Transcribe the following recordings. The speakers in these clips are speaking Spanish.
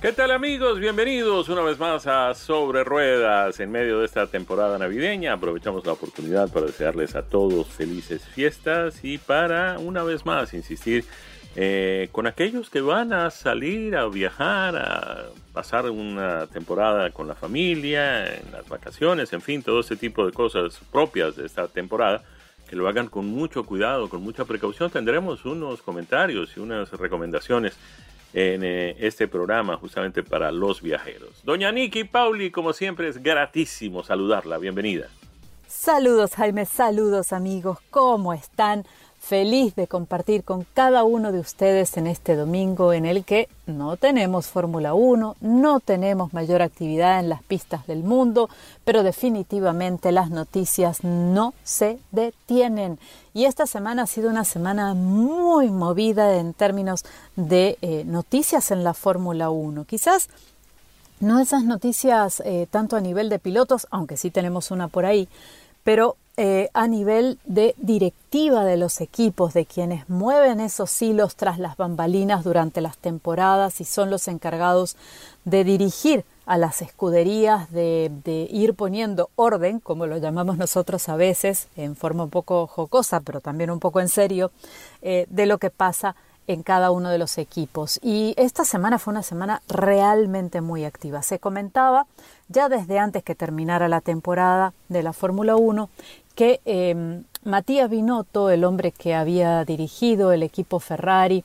¿Qué tal amigos? Bienvenidos una vez más a Sobre Ruedas en medio de esta temporada navideña. Aprovechamos la oportunidad para desearles a todos felices fiestas y para una vez más insistir eh, con aquellos que van a salir a viajar, a pasar una temporada con la familia, en las vacaciones, en fin, todo ese tipo de cosas propias de esta temporada que lo hagan con mucho cuidado, con mucha precaución. Tendremos unos comentarios y unas recomendaciones en eh, este programa justamente para los viajeros. Doña Niki Pauli, como siempre, es gratísimo saludarla. Bienvenida. Saludos Jaime, saludos amigos, ¿cómo están? Feliz de compartir con cada uno de ustedes en este domingo en el que no tenemos Fórmula 1, no tenemos mayor actividad en las pistas del mundo, pero definitivamente las noticias no se detienen. Y esta semana ha sido una semana muy movida en términos de eh, noticias en la Fórmula 1. Quizás no esas noticias eh, tanto a nivel de pilotos, aunque sí tenemos una por ahí, pero eh, a nivel de directiva de los equipos, de quienes mueven esos hilos tras las bambalinas durante las temporadas y son los encargados de dirigir a las escuderías, de, ir poniendo orden, como lo llamamos nosotros a veces, en forma un poco jocosa, pero también un poco en serio, eh, de lo que pasa en cada uno de los equipos. Y esta semana fue una semana realmente muy activa. Se comentaba ya desde antes que terminara la temporada de la Fórmula 1 que em, Matías Binotto, el hombre que había dirigido el equipo Ferrari,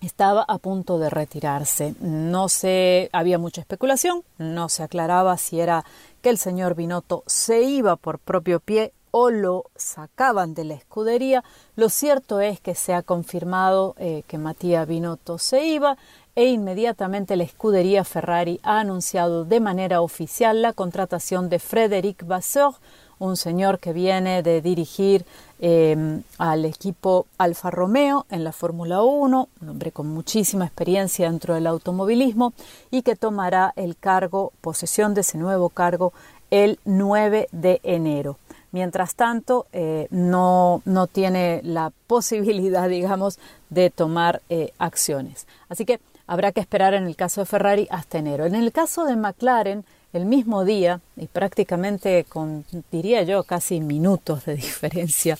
estaba a punto de retirarse. No se había mucha especulación, no se aclaraba si era que el señor Binotto se iba por propio pie o lo sacaban de la escudería. Lo cierto es que se ha confirmado eh, que Matías Binotto se iba e inmediatamente la escudería Ferrari ha anunciado de manera oficial la contratación de Frédéric Vasseur, un señor que viene de dirigir em, al equipo Alfa Romeo en la Fórmula 1, un hombre con muchísima experiencia dentro del automovilismo y que tomará el cargo, posesión de ese nuevo cargo, el 9 de enero. Mientras tanto, eh, no, no, tiene la posibilidad, digamos, de tomar eh, acciones. Así que habrá que esperar en el caso de Ferrari hasta enero. En el caso de McLaren, el mismo día, y prácticamente con, diría yo, casi minutos de diferencia,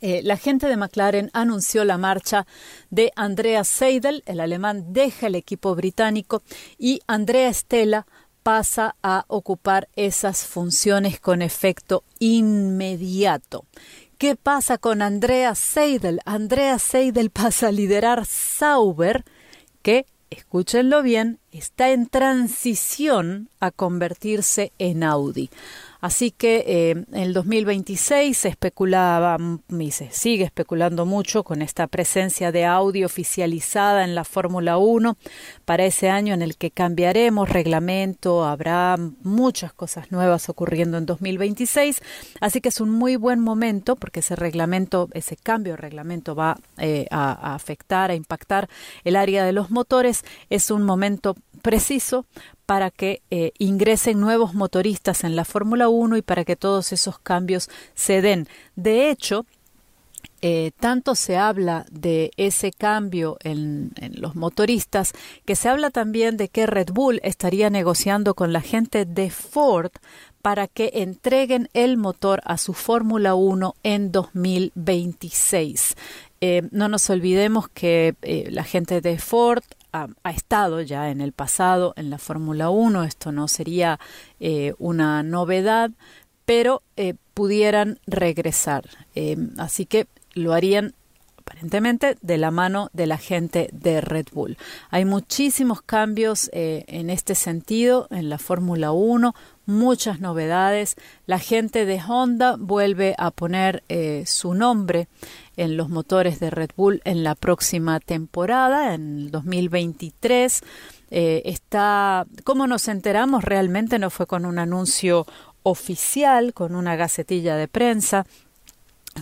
eh, la gente de McLaren anunció la marcha de Andrea Seidel, el alemán deja el equipo británico y Andrea Stella pasa a ocupar esas funciones con efecto inmediato. ¿Qué pasa con Andrea Seidel? Andrea Seidel pasa a liderar Sauber, que, escúchenlo bien, está en transición a convertirse en Audi. Así que eh, en el 2026 se especulaba y se sigue especulando mucho con esta presencia de Audi oficializada en la Fórmula 1 para ese año en el que cambiaremos reglamento, habrá muchas cosas nuevas ocurriendo en 2026, así que es un muy buen momento porque ese reglamento, ese cambio de reglamento va eh, a, a afectar, a impactar el área de los motores, es un momento preciso para que eh, ingresen nuevos motoristas en la Fórmula 1 y para que todos esos cambios se den. De hecho, eh, tanto se habla de ese cambio en, los motoristas que se habla también de que Red Bull estaría negociando con la gente de Ford para que entreguen el motor a su Fórmula 1 en 2026. Eh, no nos olvidemos que la gente de Ford ha, estado ya en el pasado en la Fórmula 1, esto no sería eh, una novedad, pero eh, pudieran regresar. Eh, así que lo harían aparentemente de la mano de la gente de Red Bull. Hay muchísimos cambios en este sentido en la Fórmula 1, muchas novedades. La gente de Honda vuelve a poner su nombre en los motores de Red Bull en la próxima temporada, en el 2023. Eh, está, ¿cómo nos enteramos? Realmente no fue con un anuncio oficial, con una gacetilla de prensa,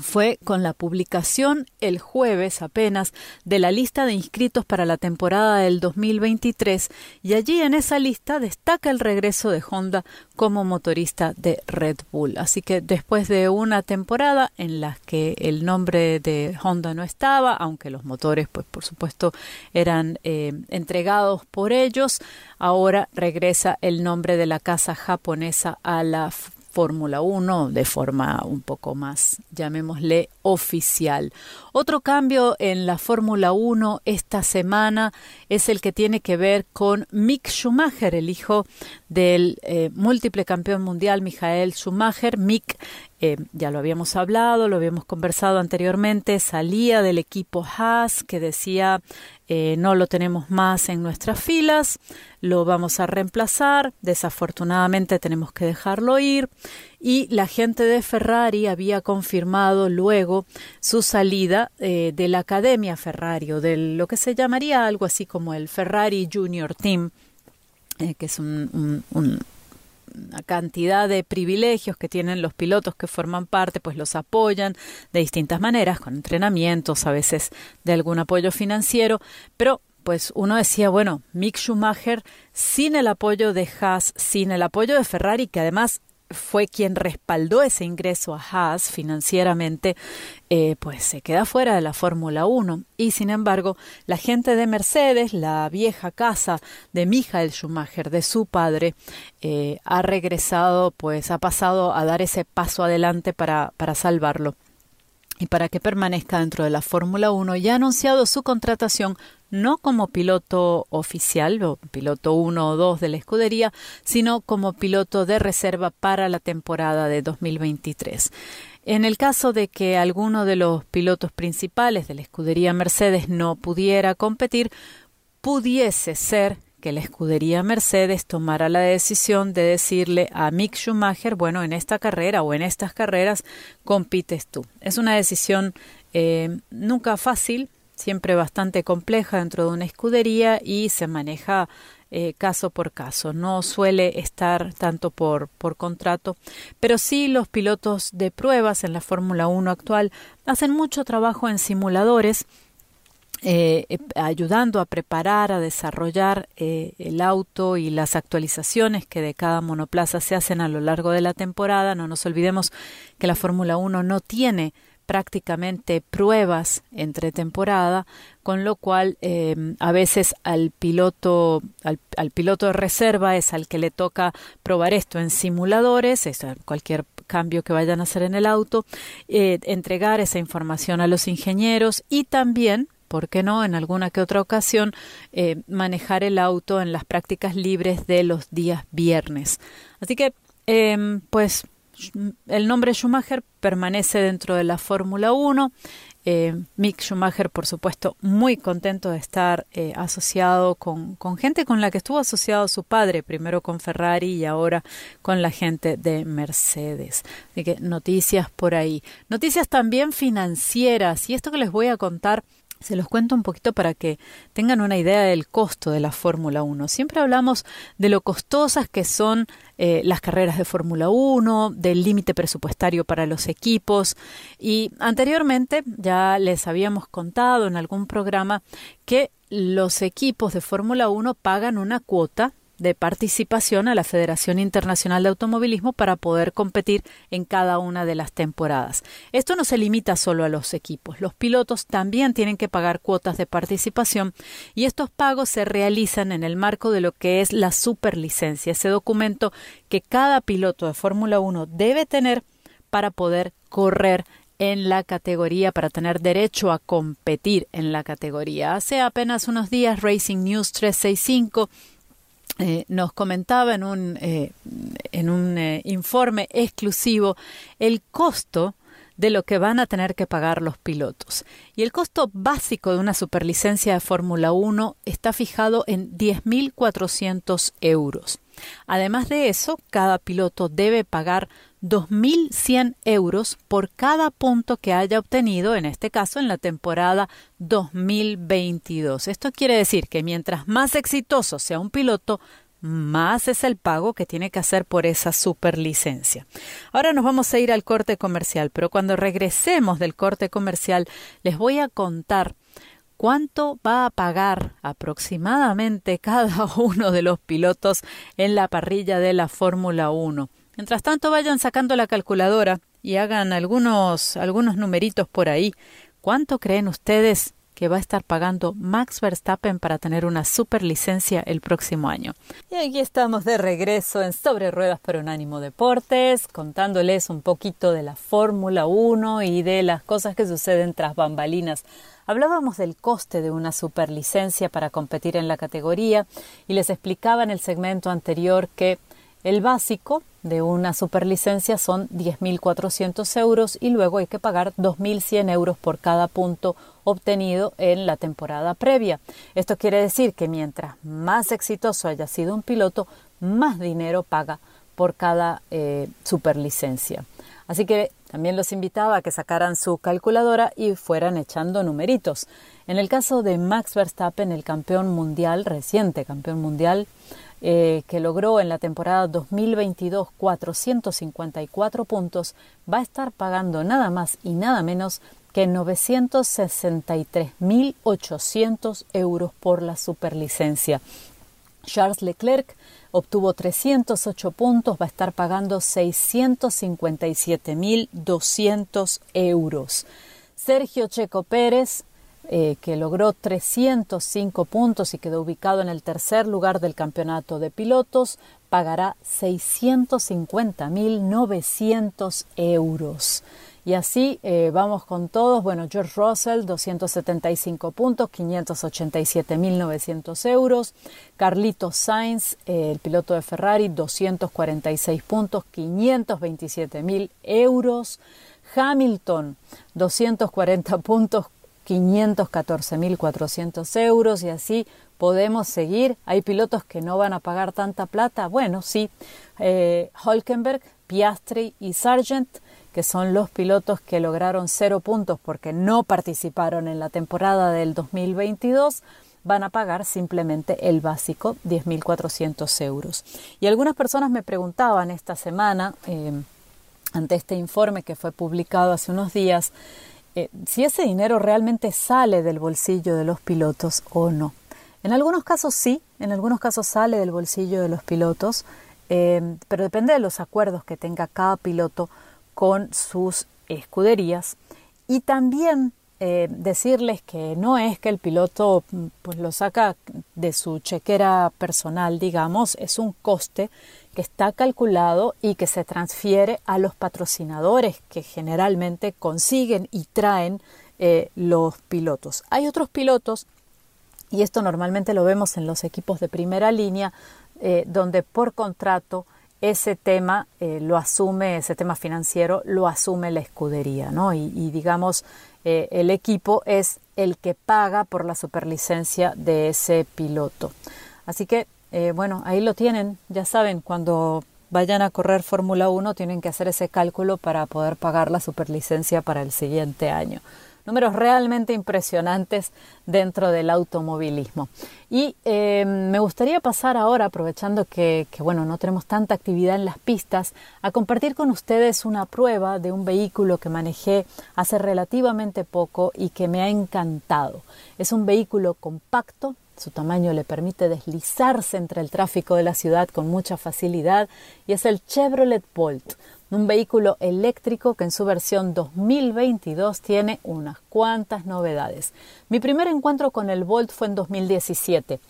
fue con la publicación el jueves apenas de la lista de inscritos para la temporada del 2023 y allí en esa lista destaca el regreso de Honda como motorista de Red Bull. Así que después de una temporada en la que el nombre de Honda no estaba, aunque los motores pues por supuesto eran eh, entregados por ellos, ahora regresa el nombre de la casa japonesa a la Fórmula 1 de forma un poco más, llamémosle, oficial. Otro cambio en la Fórmula 1 esta semana es el que tiene que ver con Mick Schumacher, el hijo del eh, múltiple campeón mundial Michael Schumacher. Mick eh, ya lo habíamos hablado, lo habíamos conversado anteriormente, salía del equipo Haas que decía eh, no lo tenemos más en nuestras filas, lo vamos a reemplazar, desafortunadamente tenemos que dejarlo ir y la gente de Ferrari había confirmado luego su salida eh, de la Academia Ferrari o de lo que se llamaría algo así como el Ferrari Junior Team, que es un una cantidad de privilegios que tienen los pilotos que forman parte, pues los apoyan de distintas maneras, con entrenamientos, a veces de algún apoyo financiero, pero pues uno decía, bueno, Mick Schumacher sin el apoyo de Haas, sin el apoyo de Ferrari, que además fue quien respaldó ese ingreso a Haas financieramente, eh, pues se queda fuera de la Fórmula 1. Y sin embargo, la gente de Mercedes, la vieja casa de Michael Schumacher, de su padre, eh, ha regresado, pues ha pasado a dar ese paso adelante para, para salvarlo y para que permanezca dentro de la Fórmula 1 y ha anunciado su contratación no como piloto oficial o piloto 1 o 2 de la escudería, sino como piloto de reserva para la temporada de 2023. En el caso de que alguno de los pilotos principales de la escudería Mercedes no pudiera competir, pudiese ser que la escudería Mercedes tomara la decisión de decirle a Mick Schumacher, bueno, en esta carrera o en estas carreras compites tú. Es una decisión eh, nunca fácil, siempre bastante compleja dentro de una escudería y se maneja eh, caso por caso. No suele estar tanto por, por contrato, pero sí los pilotos de pruebas en la Fórmula 1 actual hacen mucho trabajo en simuladores eh, eh, ayudando a preparar, a desarrollar eh, el auto y las actualizaciones que de cada monoplaza se hacen a lo largo de la temporada. No nos olvidemos que la Fórmula 1 no tiene prácticamente pruebas entre temporada, con lo cual a veces al piloto, al, piloto de reserva es al que le toca probar esto en simuladores, es cualquier cambio que vayan a hacer en el auto, entregar esa información a los ingenieros y también ¿por qué no? En alguna que otra ocasión, eh, manejar el auto en las prácticas libres de los días viernes. Así que, em, pues, el nombre Schumacher permanece dentro de la Fórmula 1. Eh, Mick Schumacher, por supuesto, muy contento de estar eh, asociado con, con, gente con la que estuvo asociado su padre, primero con Ferrari y ahora con la gente de Mercedes. Así que noticias por ahí. Noticias también financieras. Y esto que les voy a contar se los cuento un poquito para que tengan una idea del costo de la Fórmula 1. Siempre hablamos de lo costosas que son eh, las carreras de Fórmula 1, del límite presupuestario para los equipos y anteriormente ya les habíamos contado en algún programa que los equipos de Fórmula 1 pagan una cuota de participación a la Federación Internacional de Automovilismo para poder competir en cada una de las temporadas. Esto no se limita solo a los equipos, los pilotos también tienen que pagar cuotas de participación y estos pagos se realizan en el marco de lo que es la superlicencia, ese documento que cada piloto de Fórmula 1 debe tener para poder correr en la categoría para tener derecho a competir en la categoría. Hace apenas unos días Racing News 365 eh, nos comentaba en un, eh, en un eh, informe exclusivo el costo de lo que van a tener que pagar los pilotos. Y el costo básico de una superlicencia de Fórmula 1 está fijado en 10.400 euros. Además de eso, cada piloto debe pagar 2.100 euros por cada punto que haya obtenido, en este caso en la temporada 2022. Esto quiere decir que mientras más exitoso sea un piloto, más es el pago que tiene que hacer por esa superlicencia. Ahora nos vamos a ir al corte comercial, pero cuando regresemos del corte comercial les voy a contar cuánto va a pagar aproximadamente cada uno de los pilotos en la parrilla de la Fórmula 1. Mientras tanto, vayan sacando la calculadora y hagan algunos, algunos numeritos por ahí. ¿Cuánto creen ustedes que va a estar pagando Max Verstappen para tener una superlicencia el próximo año. Y aquí estamos de regreso en Sobre Ruedas por Unánimo Deportes, contándoles un poquito de la Fórmula 1 y de las cosas que suceden tras bambalinas. Hablábamos del coste de una superlicencia para competir en la categoría y les explicaba en el segmento anterior que el básico de una superlicencia son 10.400 euros y luego hay que pagar 2.100 euros por cada punto obtenido en la temporada previa. Esto quiere decir que mientras más exitoso haya sido un piloto, más dinero paga por cada eh, superlicencia. Así que también los invitaba a que sacaran su calculadora y fueran echando numeritos. En el caso de Max Verstappen, el campeón mundial, reciente campeón mundial, eh, que logró en la temporada 2022 454 puntos, va a estar pagando nada más y nada menos que 963.800 euros por la superlicencia. Charles Leclerc obtuvo 308 puntos, va a estar pagando 657.200 euros. Sergio Checo Pérez eh, que logró 305 puntos y quedó ubicado en el tercer lugar del campeonato de pilotos, pagará 650.900 euros. Y así eh, vamos con todos. Bueno, George Russell, 275 puntos, 587.900 euros. Carlitos Sainz, eh, el piloto de Ferrari, 246 puntos, 527.000 euros. Hamilton, 240 puntos, 514.400 euros y así podemos seguir. Hay pilotos que no van a pagar tanta plata. Bueno, sí, eh, Holkenberg, Piastri y Sargent, que son los pilotos que lograron cero puntos porque no participaron en la temporada del 2022, van a pagar simplemente el básico, 10.400 euros. Y algunas personas me preguntaban esta semana, eh, ante este informe que fue publicado hace unos días, eh, si ese dinero realmente sale del bolsillo de los pilotos o no. En algunos casos sí, en algunos casos sale del bolsillo de los pilotos, eh, pero depende de los acuerdos que tenga cada piloto con sus escuderías y también eh, decirles que no es que el piloto pues lo saca de su chequera personal, digamos, es un coste que está calculado y que se transfiere a los patrocinadores que generalmente consiguen y traen eh, los pilotos. Hay otros pilotos, y esto normalmente lo vemos en los equipos de primera línea, eh, donde por contrato ese tema eh, lo asume, ese tema financiero lo asume la escudería, ¿no? Y, y digamos, el equipo es el que paga por la superlicencia de ese piloto. Así que eh, bueno, ahí lo tienen, ya saben, cuando vayan a correr Fórmula 1 tienen que hacer ese cálculo para poder pagar la superlicencia para el siguiente año. Números realmente impresionantes dentro del automovilismo. Y eh, me gustaría pasar ahora, aprovechando que, que, bueno, no tenemos tanta actividad en las pistas, a compartir con ustedes una prueba de un vehículo que manejé hace relativamente poco y que me ha encantado. Es un vehículo compacto, su tamaño le permite deslizarse entre el tráfico de la ciudad con mucha facilidad y es el Chevrolet Bolt, un vehículo eléctrico que en su versión 2022 tiene unas cuantas novedades. Mi primer encuentro con el Bolt fue en 2017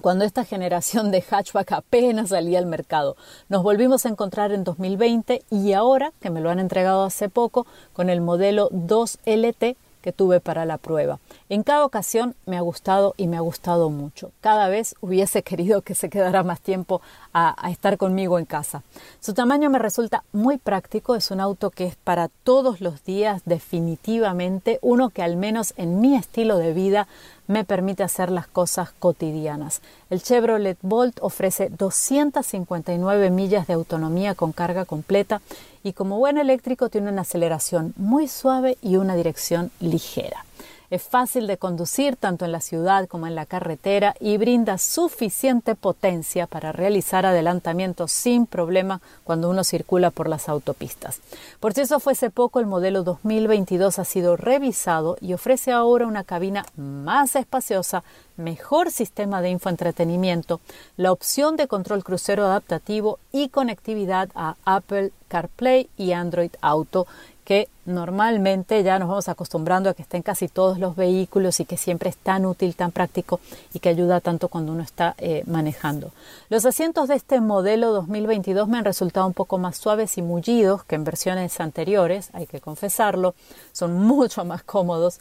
cuando esta generación de hatchback apenas salía al mercado. Nos volvimos a encontrar en 2020 y ahora, que me lo han entregado hace poco, con el modelo 2LT que tuve para la prueba. En cada ocasión me ha gustado y me ha gustado mucho. Cada vez hubiese querido que se quedara más tiempo a, estar conmigo en casa. Su tamaño me resulta muy práctico, es un auto que es para todos los días definitivamente, uno que al menos en mi estilo de vida me permite hacer las cosas cotidianas. El Chevrolet Bolt ofrece 259 millas de autonomía con carga completa y como buen eléctrico tiene una aceleración muy suave y una dirección ligera. Es fácil de conducir tanto en la ciudad como en la carretera y brinda suficiente potencia para realizar adelantamientos sin problema cuando uno circula por las autopistas. Por si eso fuese poco, el modelo 2022 ha sido revisado y ofrece ahora una cabina más espaciosa, mejor sistema de infoentretenimiento, la opción de control crucero adaptativo y conectividad a Apple CarPlay y Android Auto que normalmente ya nos vamos acostumbrando a que está en casi todos los vehículos y que siempre es tan útil, tan práctico y que ayuda tanto cuando uno está eh, manejando. Los asientos de este modelo 2022 me han resultado un poco más suaves y mullidos que en versiones anteriores, hay que confesarlo, son mucho más cómodos.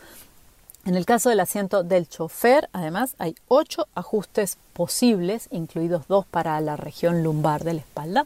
En el caso del asiento del chofer, además, hay ocho ajustes posibles, incluidos dos para la región lumbar de la espalda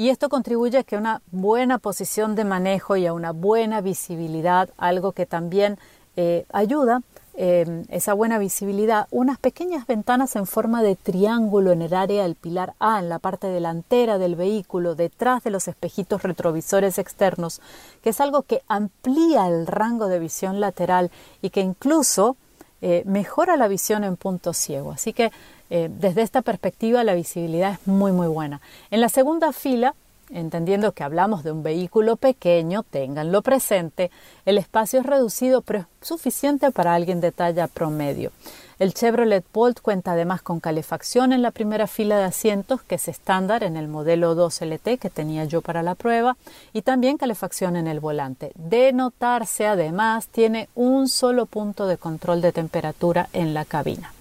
y esto contribuye a que una buena posición de manejo y a una buena visibilidad, algo que también eh, ayuda, eh, esa buena visibilidad, unas pequeñas ventanas en forma de triángulo en el área del pilar A, en la parte delantera del vehículo, detrás de los espejitos retrovisores externos, que es algo que amplía el rango de visión lateral y que incluso eh, mejora la visión en punto ciego. Así que eh, desde esta perspectiva la visibilidad es muy muy buena. En la segunda fila, entendiendo que hablamos de un vehículo pequeño, ténganlo presente, el espacio es reducido pero es suficiente para alguien de talla promedio. El Chevrolet Bolt cuenta además con calefacción en la primera fila de asientos, que es estándar en el modelo 2LT que tenía yo para la prueba, y también calefacción en el volante. De notarse además, tiene un solo punto de control de temperatura en la cabina.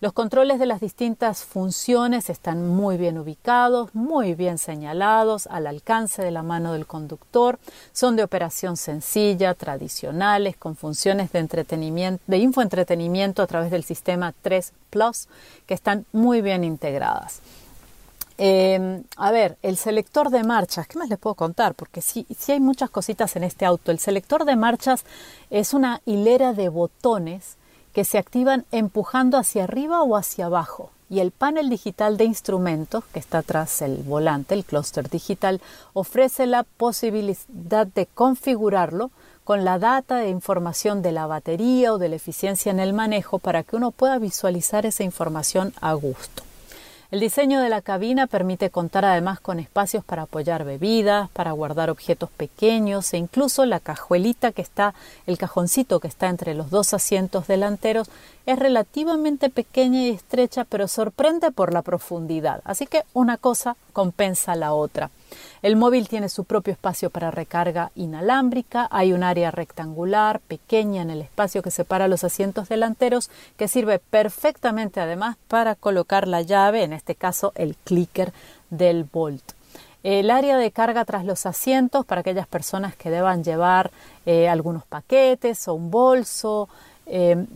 Los controles de las distintas funciones están muy bien ubicados, muy bien señalados, al alcance de la mano del conductor, son de operación sencilla, tradicionales, con funciones de entretenimiento, de infoentretenimiento a través del sistema 3 Plus, que están muy bien integradas. Em, a ver, el selector de marchas, ¿qué más les puedo contar? Porque sí, sí hay muchas cositas en este auto. El selector de marchas es una hilera de botones que se activan empujando hacia arriba o hacia abajo. Y el panel digital de instrumentos, que está tras el volante, el clúster digital, ofrece la posibilidad de configurarlo con la data de información de la batería o de la eficiencia en el manejo para que uno pueda visualizar esa información a gusto. El diseño de la cabina permite contar además con espacios para apoyar bebidas, para guardar objetos pequeños e incluso la cajuelita que está, el cajoncito que está entre los dos asientos delanteros es relativamente pequeña y estrecha, pero sorprende por la profundidad. Así que una cosa compensa la otra. El móvil tiene su propio espacio para recarga inalámbrica, hay un área rectangular pequeña en el espacio que separa los asientos delanteros que sirve perfectamente además para colocar la llave, en este caso el clicker del Bolt. El área de carga tras los asientos para aquellas personas que deban llevar eh, algunos paquetes o un bolso, Em,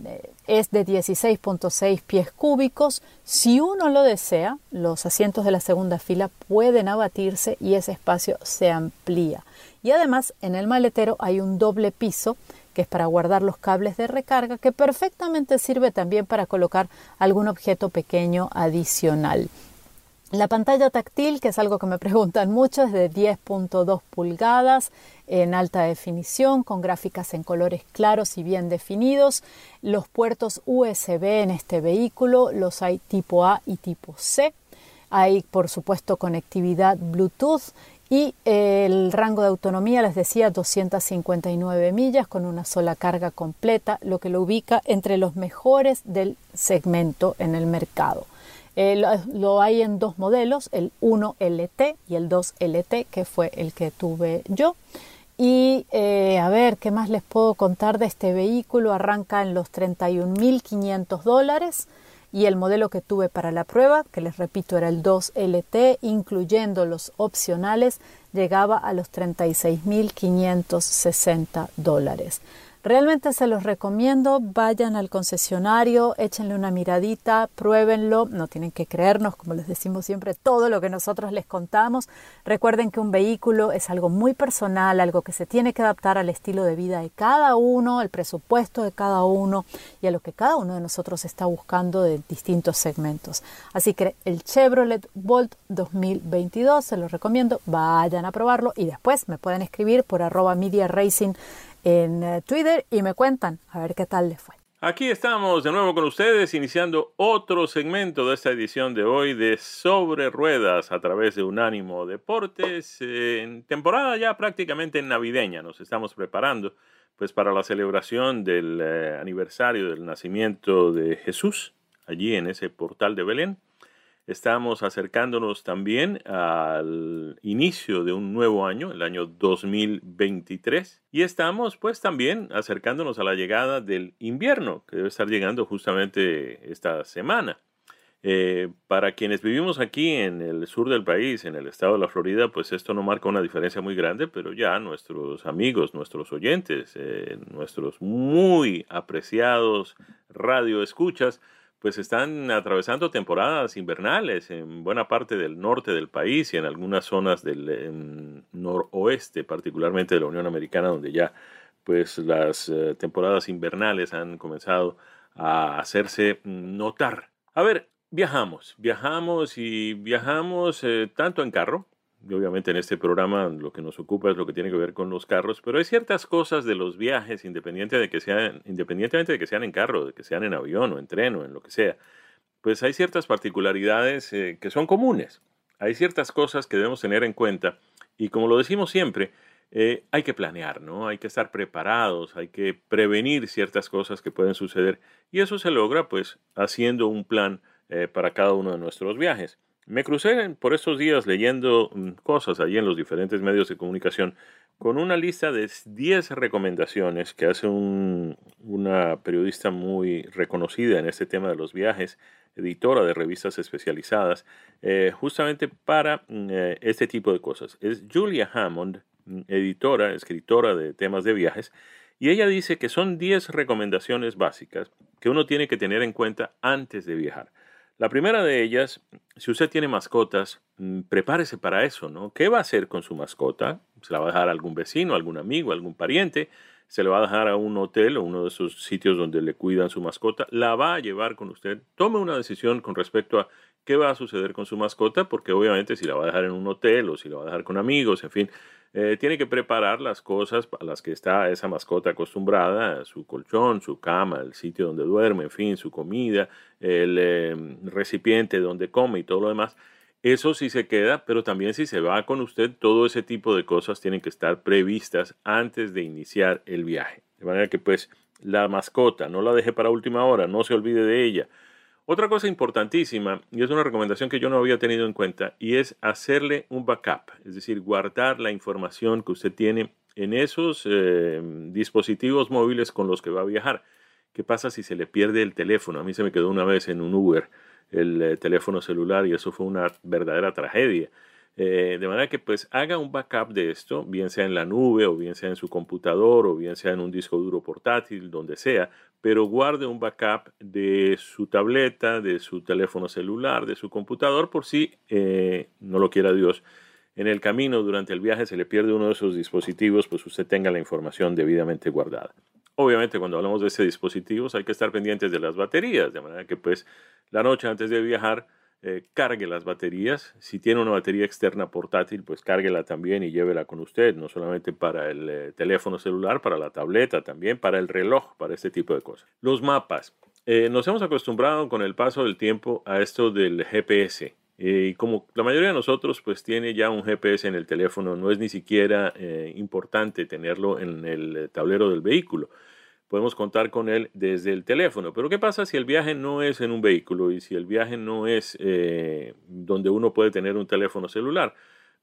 es de 16.6 pies cúbicos. Si uno lo desea, los asientos de la segunda fila pueden abatirse y ese espacio se amplía. Y además en el maletero hay un doble piso que es para guardar los cables de recarga, que perfectamente sirve también para colocar algún objeto pequeño adicional. La pantalla táctil, que es algo que me preguntan mucho, es de 10.2 pulgadas en alta definición, con gráficas en colores claros y bien definidos. Los puertos USB en este vehículo los hay tipo A y tipo C. Hay, por supuesto, conectividad Bluetooth y el rango de autonomía, les decía, 259 millas con una sola carga completa, lo que lo ubica entre los mejores del segmento en el mercado. Eh, lo, hay en dos modelos, el 1LT y el 2LT, que fue el que tuve yo. Y eh, a ver, ¿qué más les puedo contar de este vehículo? Arranca en los 31.500 dólares. y el modelo que tuve para la prueba, que les repito era el 2LT, incluyendo los opcionales, llegaba a los 36.560 dólares. Realmente se los recomiendo, vayan al concesionario, échenle una miradita, pruébenlo, no tienen que creernos, como les decimos siempre, todo lo que nosotros les contamos. Recuerden que un vehículo es algo muy personal, algo que se tiene que adaptar al estilo de vida de cada uno, al presupuesto de cada uno y a lo que cada uno de nosotros está buscando de distintos segmentos. Así que el Chevrolet Bolt 2022 se los recomiendo, vayan a probarlo y después me pueden escribir por arroba media racing en eh, Twitter y me cuentan a ver qué tal les fue. Aquí estamos de nuevo con ustedes, iniciando otro segmento de esta edición de hoy de Sobre Ruedas a través de Unánimo Deportes, en temporada ya prácticamente navideña. Nos estamos preparando pues para la celebración del eh, aniversario del nacimiento de Jesús allí en ese portal de Belén. Estamos acercándonos también al inicio de un nuevo año, el año 2023, y estamos pues también acercándonos a la llegada del invierno, que debe estar llegando justamente esta semana. Eh, para quienes vivimos aquí en el sur del país, en el estado de la Florida, pues esto no marca una diferencia muy grande, pero ya nuestros amigos, nuestros oyentes, eh, nuestros muy apreciados radioescuchas, pues están atravesando temporadas invernales en buena parte del norte del país y en algunas zonas del noroeste, particularmente de la Unión Americana, donde ya pues las eh, temporadas invernales han comenzado a hacerse notar. A ver, viajamos, viajamos y viajamos eh, tanto en carro, obviamente en este programa lo que nos ocupa es lo que tiene que ver con los carros, pero hay ciertas cosas de los viajes, independiente de que sean, independientemente de que sean en carro, de que sean en avión o en tren o en lo que sea, pues hay ciertas particularidades eh, que son comunes. Hay ciertas cosas que debemos tener en cuenta y como lo decimos siempre, eh, hay que planear, ¿no? Hay que estar preparados, hay que prevenir ciertas cosas que pueden suceder y eso se logra pues haciendo un plan eh, para cada uno de nuestros viajes. Me crucé por estos días leyendo mm, cosas allí en los diferentes medios de comunicación con una lista de 10 recomendaciones que hace una periodista muy reconocida en este tema de los viajes, editora de revistas especializadas, eh, justamente para mm, eh, este tipo de cosas. Es Julia Hammond, mm, editora, escritora de temas de viajes, y ella dice que son 10 recomendaciones básicas que uno tiene que tener en cuenta antes de viajar. La primera de ellas, si usted tiene mascotas, mm, prepárese para eso, ¿no? ¿Qué va a hacer con su mascota? ¿Se la va a dejar a algún vecino, algún amigo, algún pariente? ¿Se le va a dejar a un hotel o uno de esos sitios donde le cuidan su mascota? ¿La va a llevar con usted? Tome una decisión con respecto a qué va a suceder con su mascota, porque obviamente si la va a dejar en un hotel o si la va a dejar con amigos, en fin, eh, tiene que preparar las cosas a las que está esa mascota acostumbrada, su colchón, su cama, el sitio donde duerme, en fin, su comida, el eh, recipiente donde come y todo lo demás. Eso sí se queda, pero también si se va con usted, todo ese tipo de cosas tienen que estar previstas antes de iniciar el viaje. De manera que pues la mascota no la deje para última hora, no se olvide de ella. Otra cosa importantísima, y es una recomendación que yo no había tenido en cuenta, y es hacerle un backup, es decir, guardar la información que usted tiene en esos eh, dispositivos móviles con los que va a viajar. ¿Qué pasa si se le pierde el teléfono? A mí se me quedó una vez en un Uber el eh, teléfono celular y eso fue una verdadera tragedia. Eh, de manera que pues haga un backup de esto, bien sea en la nube o bien sea en su computador o bien sea en un disco duro portátil, donde sea, pero guarde un backup de su tableta, de su teléfono celular, de su computador por si, eh, no lo quiera Dios, en el camino durante el viaje se le pierde uno de esos dispositivos, pues usted tenga la información debidamente guardada. Obviamente cuando hablamos de ese dispositivos hay que estar pendientes de las baterías, de manera que pues la noche antes de viajar eh, cargue las baterías. Si tiene una batería externa portátil, pues cárguela también y llévela con usted, no solamente para el eh, teléfono celular, para la tableta, también para el reloj, para este tipo de cosas. Los mapas. Eh, nos hemos acostumbrado con el paso del tiempo a esto del GPS. y como la mayoría de nosotros pues tiene ya un GPS en el teléfono, no es ni siquiera importante tenerlo en el tablero del vehículo podemos contar con él desde el teléfono. Pero ¿qué pasa si el viaje no es en un vehículo y si el viaje no es eh, donde uno puede tener un teléfono celular?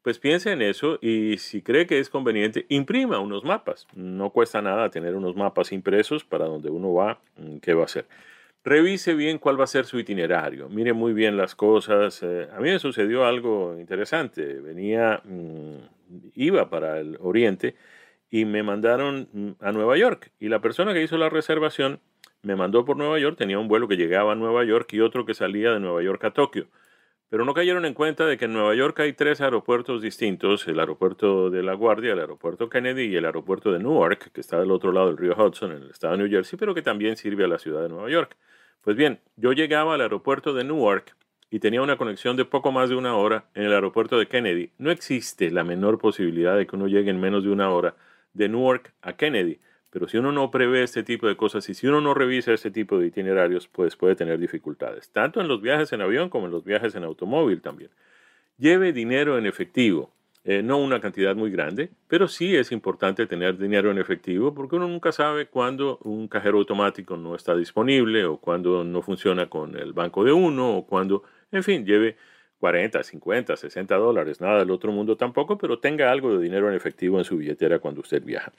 Pues piense en eso y si cree que es conveniente, imprima unos mapas. No cuesta nada tener unos mapas impresos para donde uno va, mm, qué va a hacer. revise bien cuál va a ser su itinerario, mire muy bien las cosas. Eh, a mí me sucedió algo interesante, venía, mm, iba para el oriente y me mandaron mm, a Nueva York y la persona que hizo la reservación me mandó por Nueva York, tenía un vuelo que llegaba a Nueva York y otro que salía de Nueva York a Tokio. Pero no cayeron en cuenta de que en Nueva York hay tres aeropuertos distintos, el aeropuerto de La Guardia, el aeropuerto Kennedy y el aeropuerto de Newark, que está del otro lado del río Hudson, en el estado de New Jersey, pero que también sirve a la ciudad de Nueva York. Pues bien, yo llegaba al aeropuerto de Newark y tenía una conexión de poco más de una hora en el aeropuerto de Kennedy. No existe la menor posibilidad de que uno llegue en menos de una hora de Newark a Kennedy. Pero si uno no prevé este tipo de cosas y si uno no revisa este tipo de itinerarios, pues puede tener dificultades, tanto en los viajes en avión como en los viajes en automóvil también. Lleve dinero en efectivo, eh, no una cantidad muy grande, pero sí es importante tener dinero en efectivo porque uno nunca sabe cuándo un cajero automático no está disponible o cuando no funciona con el banco de uno o cuando, en fin, lleve 40, 50, 60 dólares, nada del otro mundo tampoco, pero tenga algo de dinero en efectivo en su billetera cuando usted viaja.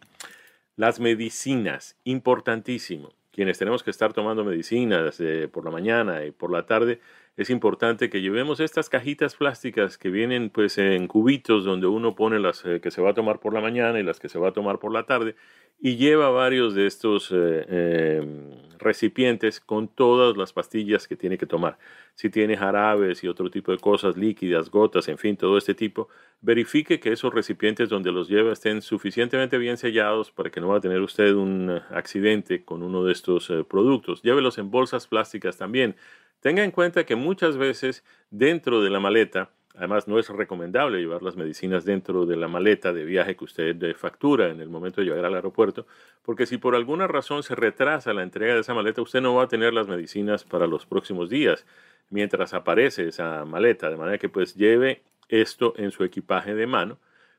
Las medicinas, importantísimo. Quienes tenemos que estar tomando medicinas eh, por la mañana y por la tarde, es importante que llevemos estas cajitas plásticas que vienen pues en cubitos donde uno pone las eh, que se va a tomar por la mañana y las que se va a tomar por la tarde y lleva varios de estos eh, em, recipientes con todas las pastillas que tiene que tomar. Si tiene jarabes y otro tipo de cosas, líquidas, gotas, en fin, todo este tipo, verifique que esos recipientes donde los lleva estén suficientemente bien sellados para que no va a tener usted un eh, accidente con uno de estos eh, productos. Llévelos en bolsas plásticas también. Tenga en cuenta que muchas veces dentro de la maleta Además, no es recomendable llevar las medicinas dentro de la maleta de viaje que usted factura en el momento de llegar al aeropuerto, porque si por alguna razón se retrasa la entrega de esa maleta, usted no va a tener las medicinas para los próximos días mientras aparece esa maleta, de manera que pues lleve esto en su equipaje de mano,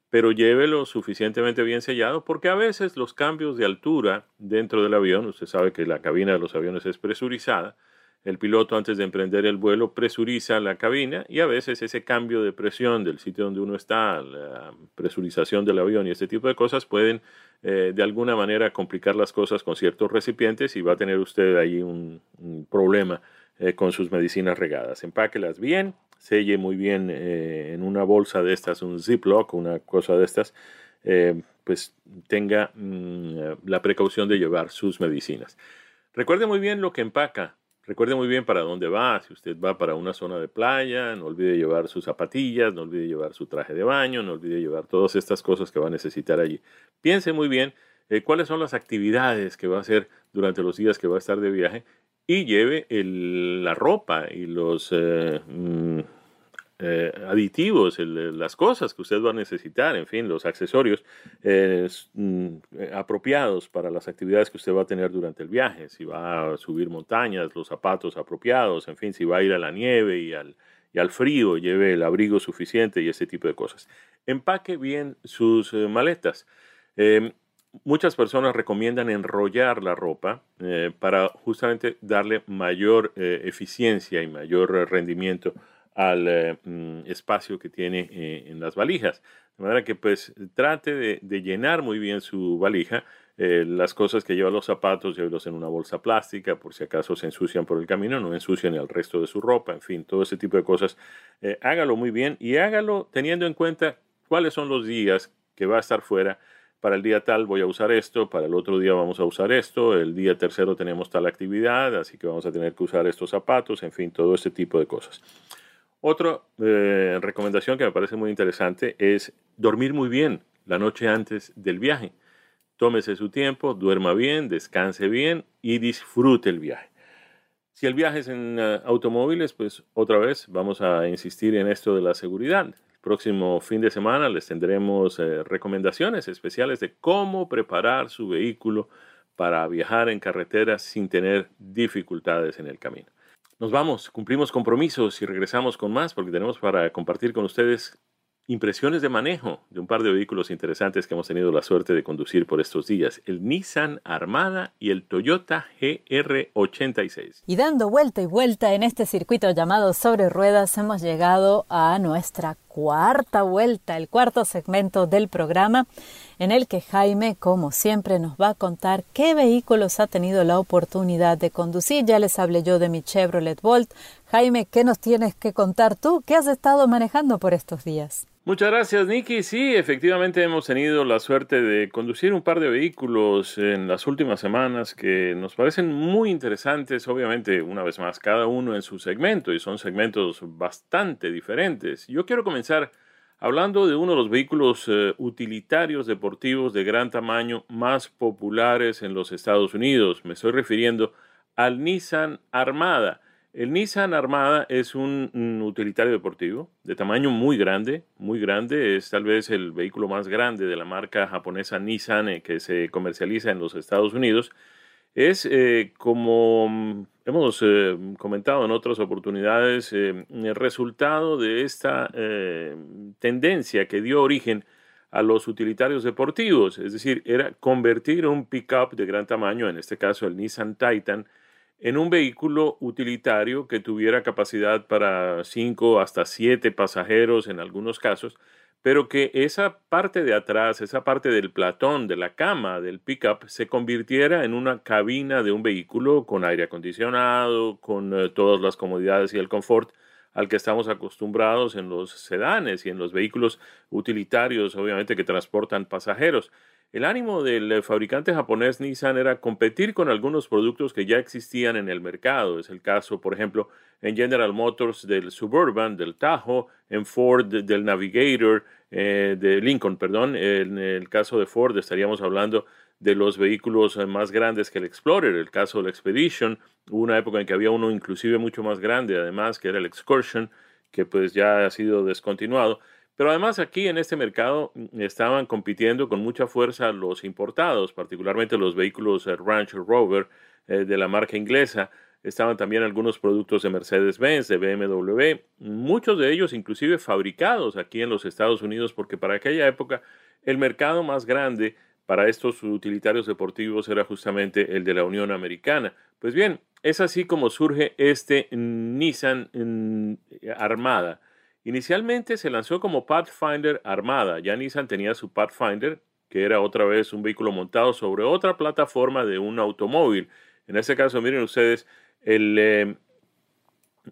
pero llévelo suficientemente bien sellado, porque a veces los cambios de altura dentro del avión, usted sabe que la cabina de los aviones es presurizada, el piloto antes de emprender el vuelo presuriza la cabina y a veces ese cambio de presión del sitio donde uno está, la presurización del avión y este tipo de cosas pueden eh, de alguna manera complicar las cosas con ciertos recipientes y va a tener usted ahí un, problema eh, con sus medicinas regadas. Empáquelas bien, selle muy bien eh, en una bolsa de estas, un Ziploc, una cosa de estas, pues tenga mm, la precaución de llevar sus medicinas. Recuerde muy bien lo que empaca Recuerde muy bien para dónde va. Si usted va para una zona de playa, no olvide llevar sus zapatillas, no olvide llevar su traje de baño, no olvide llevar todas estas cosas que va a necesitar allí. Piense muy bien eh, cuáles son las actividades que va a hacer durante los días que va a estar de viaje y lleve la ropa y los eh, mm, eh, aditivos, las cosas que usted va a necesitar, en fin, los accesorios eh, mm, apropiados para las actividades que usted va a tener durante el viaje. Si va a subir montañas, los zapatos apropiados, en fin, si va a ir a la nieve y al, y al frío, lleve el abrigo suficiente y ese tipo de cosas. Empaque bien sus eh, maletas. Em, muchas personas recomiendan enrollar la ropa para justamente darle mayor eficiencia y mayor rendimiento al eh, mm, espacio que tiene eh, en las valijas. De manera que pues trate de, llenar muy bien su valija. Eh, las cosas que lleva los zapatos, llévelos en una bolsa plástica por si acaso se ensucian por el camino, no ensucian el resto de su ropa, en fin, todo ese tipo de cosas. hágalo muy bien y hágalo teniendo en cuenta cuáles son los días que va a estar fuera para el día tal voy a usar esto, para el otro día vamos a usar esto, el día tercero tenemos tal actividad, así que vamos a tener que usar estos zapatos, en fin, todo ese tipo de cosas. Otra eh, recomendación que me parece muy interesante es dormir muy bien la noche antes del viaje. Tómese su tiempo, duerma bien, descanse bien y disfrute el viaje. Si el viaje es en eh, automóviles, pues otra vez vamos a insistir en esto de la seguridad. El próximo fin de semana les tendremos eh, recomendaciones especiales de cómo preparar su vehículo para viajar en carretera sin tener dificultades en el camino. Nos vamos, cumplimos compromisos y regresamos con más porque tenemos para compartir con ustedes impresiones de manejo de un par de vehículos interesantes que hemos tenido la suerte de conducir por estos días, el Nissan Armada y el Toyota GR86. Y dando vuelta y vuelta en este circuito llamado sobre ruedas, hemos llegado a nuestra cuarta vuelta, el cuarto segmento del programa, en el que Jaime, como siempre, nos va a contar qué vehículos ha tenido la oportunidad de conducir. Ya les hablé yo de mi Chevrolet Volt. Jaime, ¿qué nos tienes que contar tú? ¿Qué has estado manejando por estos días? Muchas gracias, Nicky. Sí, efectivamente hemos tenido la suerte de conducir un par de vehículos en las últimas semanas que nos parecen muy interesantes, obviamente, una vez más, cada uno en su segmento y son segmentos bastante diferentes. Yo quiero comenzar hablando de uno de los vehículos eh, utilitarios deportivos de gran tamaño más populares en los Estados Unidos. Me estoy refiriendo al Nissan Armada. El Nissan Armada es un, utilitario deportivo de tamaño muy grande, muy grande. Es tal vez el vehículo más grande de la marca japonesa Nissan eh, que se comercializa en los Estados Unidos. Es, eh, como hemos eh, comentado en otras oportunidades, el resultado de esta tendencia que dio origen a los utilitarios deportivos. Es decir, era convertir un pickup de gran tamaño, en este caso el Nissan Titan, en un vehículo utilitario que tuviera capacidad para 5 hasta 7 pasajeros en algunos casos, pero que esa parte de atrás, esa parte del platón, de la cama del pickup, se convirtiera en una cabina de un vehículo con aire acondicionado, con eh, todas las comodidades y el confort al que estamos acostumbrados en los sedanes y en los vehículos utilitarios, obviamente, que transportan pasajeros. El ánimo del eh, fabricante japonés Nissan era competir con algunos productos que ya existían en el mercado. Es el caso, por ejemplo, en General Motors del Suburban, del Tahoe, en Ford del Navigator, eh, de Lincoln, perdón. En el caso de Ford estaríamos hablando de los vehículos eh, más grandes que el Explorer, el caso del Expedition. Hubo una época en que había uno inclusive mucho más grande, además, que era el Excursion, que pues ya ha sido descontinuado. Pero además aquí en este mercado mm, estaban compitiendo con mucha fuerza los importados, particularmente los vehículos eh, Range Rover eh, de la marca inglesa. Estaban también algunos productos de Mercedes-Benz, de BMW, muchos de ellos inclusive fabricados aquí en los Estados Unidos, porque para aquella época el mercado más grande para estos utilitarios deportivos era justamente el de la Unión Americana. Pues bien, es así como surge este Nissan mm, Armada Inicialmente se lanzó como Pathfinder Armada. Ya Nissan tenía su Pathfinder, que era otra vez un vehículo montado sobre otra plataforma de un automóvil. En este caso, miren ustedes, el eh,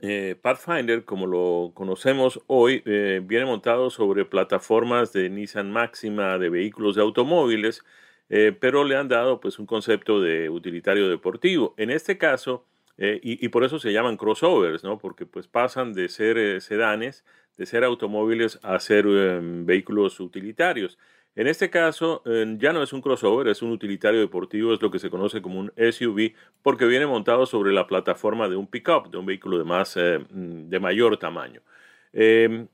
eh, Pathfinder, como lo conocemos hoy, eh, viene montado sobre plataformas de Nissan Máxima de vehículos de automóviles, pero le han dado pues un concepto de utilitario deportivo. En este caso, y, por eso se llaman crossovers, ¿no? Porque pues pasan de ser sedanes de ser automóviles a ser em, vehículos utilitarios. En este caso, em, ya no es un crossover, es un utilitario deportivo, es lo que se conoce como un SUV, porque viene montado sobre la plataforma de un pickup, de un vehículo de, más, eh, mm, de mayor tamaño. Em,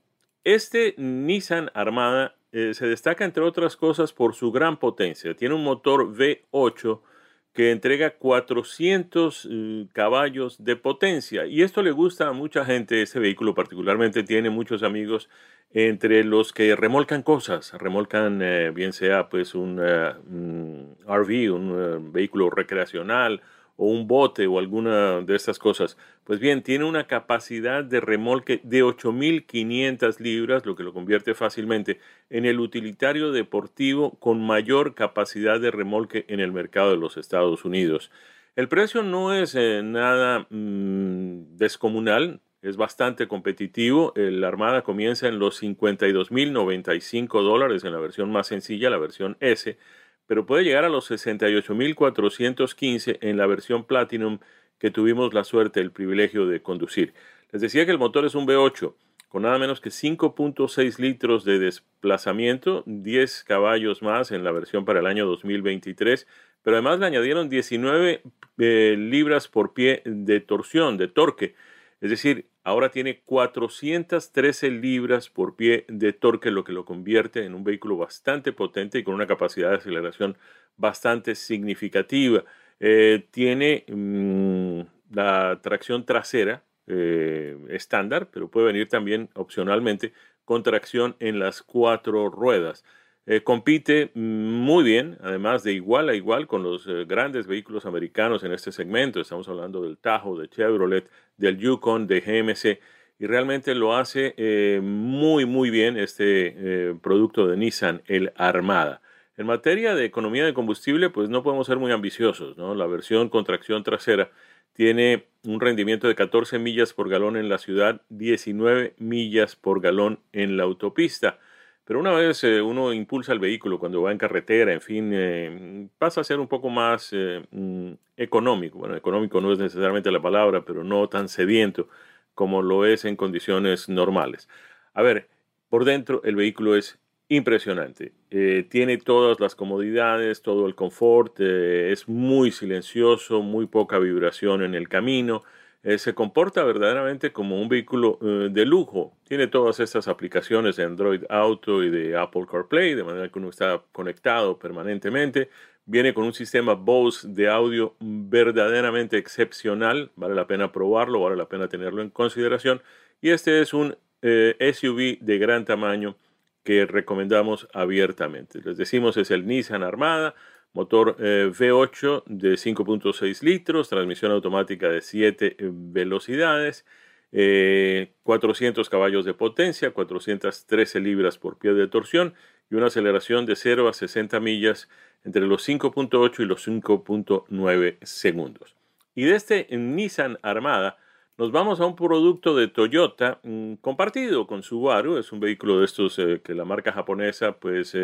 este Nissan Armada eh, se destaca, entre otras cosas, por su gran potencia. Tiene un motor V8 que entrega 400 eh, caballos de potencia. Y esto le gusta a mucha gente, ese vehículo particularmente tiene muchos amigos entre los que remolcan cosas, remolcan eh, bien sea pues un, eh, un RV, un vehículo recreacional o un bote o alguna de estas cosas. Pues bien, tiene una capacidad de remolque de 8.500 libras, lo que lo convierte fácilmente en el utilitario deportivo con mayor capacidad de remolque en el mercado de los Estados Unidos. El precio no es eh, nada mm, descomunal, es bastante competitivo. La Armada comienza en los 52.095 dólares en la versión más sencilla, la versión S pero puede llegar a los 68.415 en la versión Platinum que tuvimos la suerte, el privilegio de conducir. Les decía que el motor es un V8 con nada menos que 5.6 litros de desplazamiento, 10 caballos más en la versión para el año 2023, pero además le añadieron 19 eh, libras por pie de torsión, de torque. Es decir, ahora tiene 413 libras por pie de torque, lo que lo convierte en un vehículo bastante potente y con una capacidad de aceleración bastante significativa. Eh, tiene mm, la tracción trasera eh, estándar, pero puede venir también opcionalmente con tracción en las cuatro ruedas. Eh, compite muy bien, además de igual a igual con los eh, grandes vehículos americanos en este segmento. Estamos hablando del Tahoe, de Chevrolet, del Yukon, de GMC. y realmente lo hace eh, muy muy bien este producto de Nissan, el Armada. En materia de economía de combustible, pues no podemos ser muy ambiciosos, ¿no? La versión con tracción trasera tiene un rendimiento de 14 millas por galón en la ciudad, 19 millas por galón en la autopista. Pero una vez eh, uno impulsa el vehículo cuando va en carretera, en fin, eh, pasa a ser un poco más eh, mm, económico. Bueno, económico no es necesariamente la palabra, pero no tan sediento como lo es en condiciones normales. A ver, por dentro el vehículo es impresionante. tiene todas las comodidades, todo el confort, es muy silencioso, muy poca vibración en el camino. Eh, se comporta verdaderamente como un vehículo eh, de lujo. Tiene todas estas aplicaciones de Android Auto y de Apple CarPlay, de manera que uno está conectado permanentemente. Viene con un sistema Bose de audio verdaderamente excepcional. Vale la pena probarlo, vale la pena tenerlo en consideración. Y este es un eh, SUV de gran tamaño que recomendamos abiertamente. Les decimos es el Nissan Armada motor eh, V8 de 5.6 litros, transmisión automática de 7 eh, velocidades, 400 eh, caballos de potencia, 413 libras por pie de torsión y una aceleración de 0 a 60 millas entre los 5.8 y los 5.9 segundos. Y de este Nissan Armada nos vamos a un producto de Toyota mm, compartido con Subaru, es un vehículo de estos que la marca japonesa pues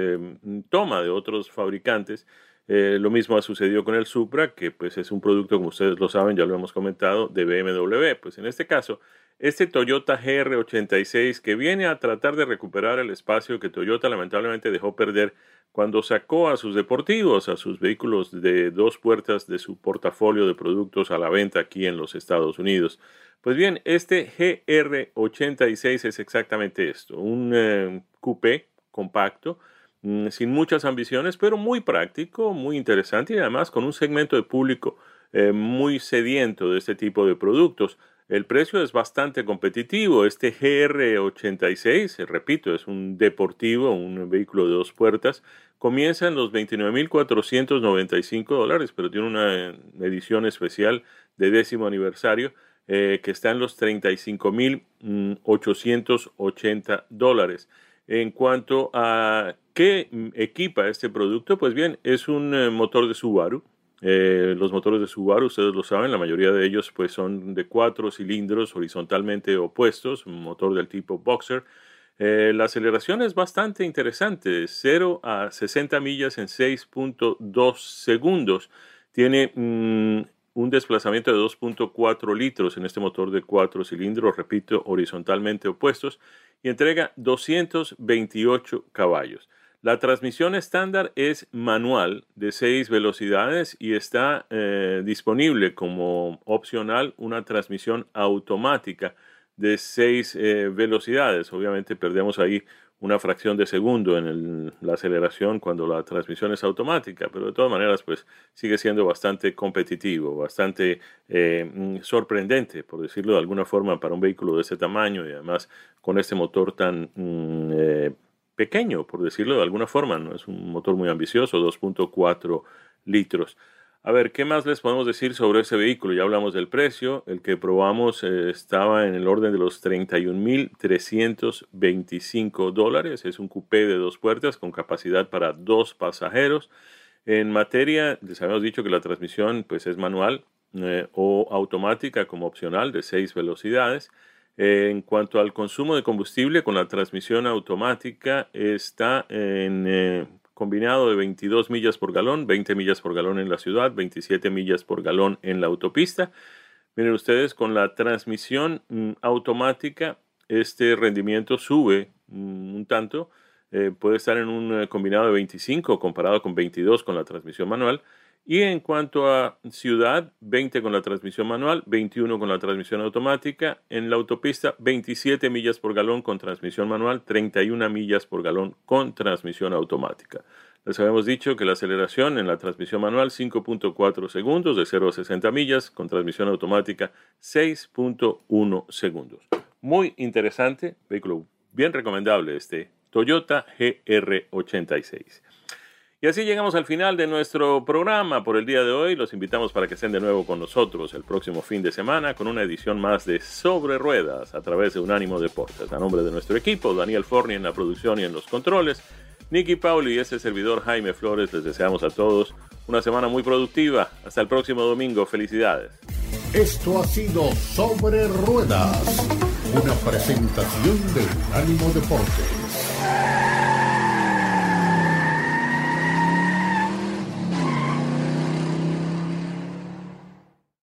toma de otros fabricantes eh, lo mismo ha sucedido con el Supra, que pues es un producto, como ustedes lo saben, ya lo hemos comentado, de BMW. Pues en este caso, este Toyota GR86 que viene a tratar de recuperar el espacio que Toyota lamentablemente dejó perder cuando sacó a sus deportivos, a sus vehículos de dos puertas de su portafolio de productos a la venta aquí en los Estados Unidos. Pues bien, este GR86 es exactamente esto, un eh, coupé compacto sin muchas ambiciones, pero muy práctico, muy interesante y además con un segmento de público eh, muy sediento de este tipo de productos. El precio es bastante competitivo. Este GR86, eh, repito, es un deportivo, un vehículo de dos puertas. Comienza en los 29.495 dólares, pero tiene una edición especial de décimo aniversario eh, que está en los 35.880 dólares. En cuanto a qué equipa este producto, pues bien, es un eh, motor de Subaru. Eh, los motores de Subaru, ustedes lo saben, la mayoría de ellos pues son de cuatro cilindros horizontalmente opuestos, un motor del tipo Boxer. Eh, la aceleración es bastante interesante, 0 a 60 millas en 6.2 segundos. Tiene mm, un desplazamiento de 2.4 litros en este motor de cuatro cilindros, repito, horizontalmente opuestos y entrega 228 caballos. La transmisión estándar es manual de 6 velocidades y está eh, disponible como opcional una transmisión automática de 6 eh, velocidades. Obviamente perdemos ahí una fracción de segundo en la aceleración cuando la transmisión es automática, pero de todas maneras pues sigue siendo bastante competitivo, bastante eh, sorprendente, por decirlo de alguna forma, para un vehículo de ese tamaño y además con este motor tan mm, eh, pequeño, por decirlo de alguna forma, no es un motor muy ambicioso, 2.4 litros. A ver, ¿qué más les podemos decir sobre ese vehículo? Ya hablamos del precio. El que probamos eh, estaba en el orden de los 31.325 dólares. Es un coupé de dos puertas con capacidad para dos pasajeros. En materia, les habíamos dicho que la transmisión pues, es manual eh, o automática como opcional de seis velocidades. en cuanto al consumo de combustible con la transmisión automática, está en eh, combinado de 22 millas por galón, 20 millas por galón en la ciudad, 27 millas por galón en la autopista. Miren ustedes, con la transmisión mm, automática, este rendimiento sube mm, un tanto. Eh, puede estar en un eh, combinado de 25 comparado con 22 con la transmisión manual. Y en cuanto a ciudad, 20 con la transmisión manual, 21 con la transmisión automática. En la autopista, 27 millas por galón con transmisión manual, 31 millas por galón con transmisión automática. Les habíamos dicho que la aceleración en la transmisión manual 5.4 segundos de 0 a 60 millas, con transmisión automática 6.1 segundos. Muy interesante, vehículo bien recomendable este Toyota GR86. Y así llegamos al final de nuestro programa por el día de hoy. Los invitamos para que estén de nuevo con nosotros el próximo fin de semana con una edición más de Sobre Ruedas a través de Unánimo Deportes. A nombre de nuestro equipo, Daniel Forni en la producción y en los controles, Nicky Pauli y ese servidor Jaime Flores, les deseamos a todos una semana muy productiva. Hasta el próximo domingo. Felicidades. Esto ha sido Sobre Ruedas, una presentación de Unánimo Deportes.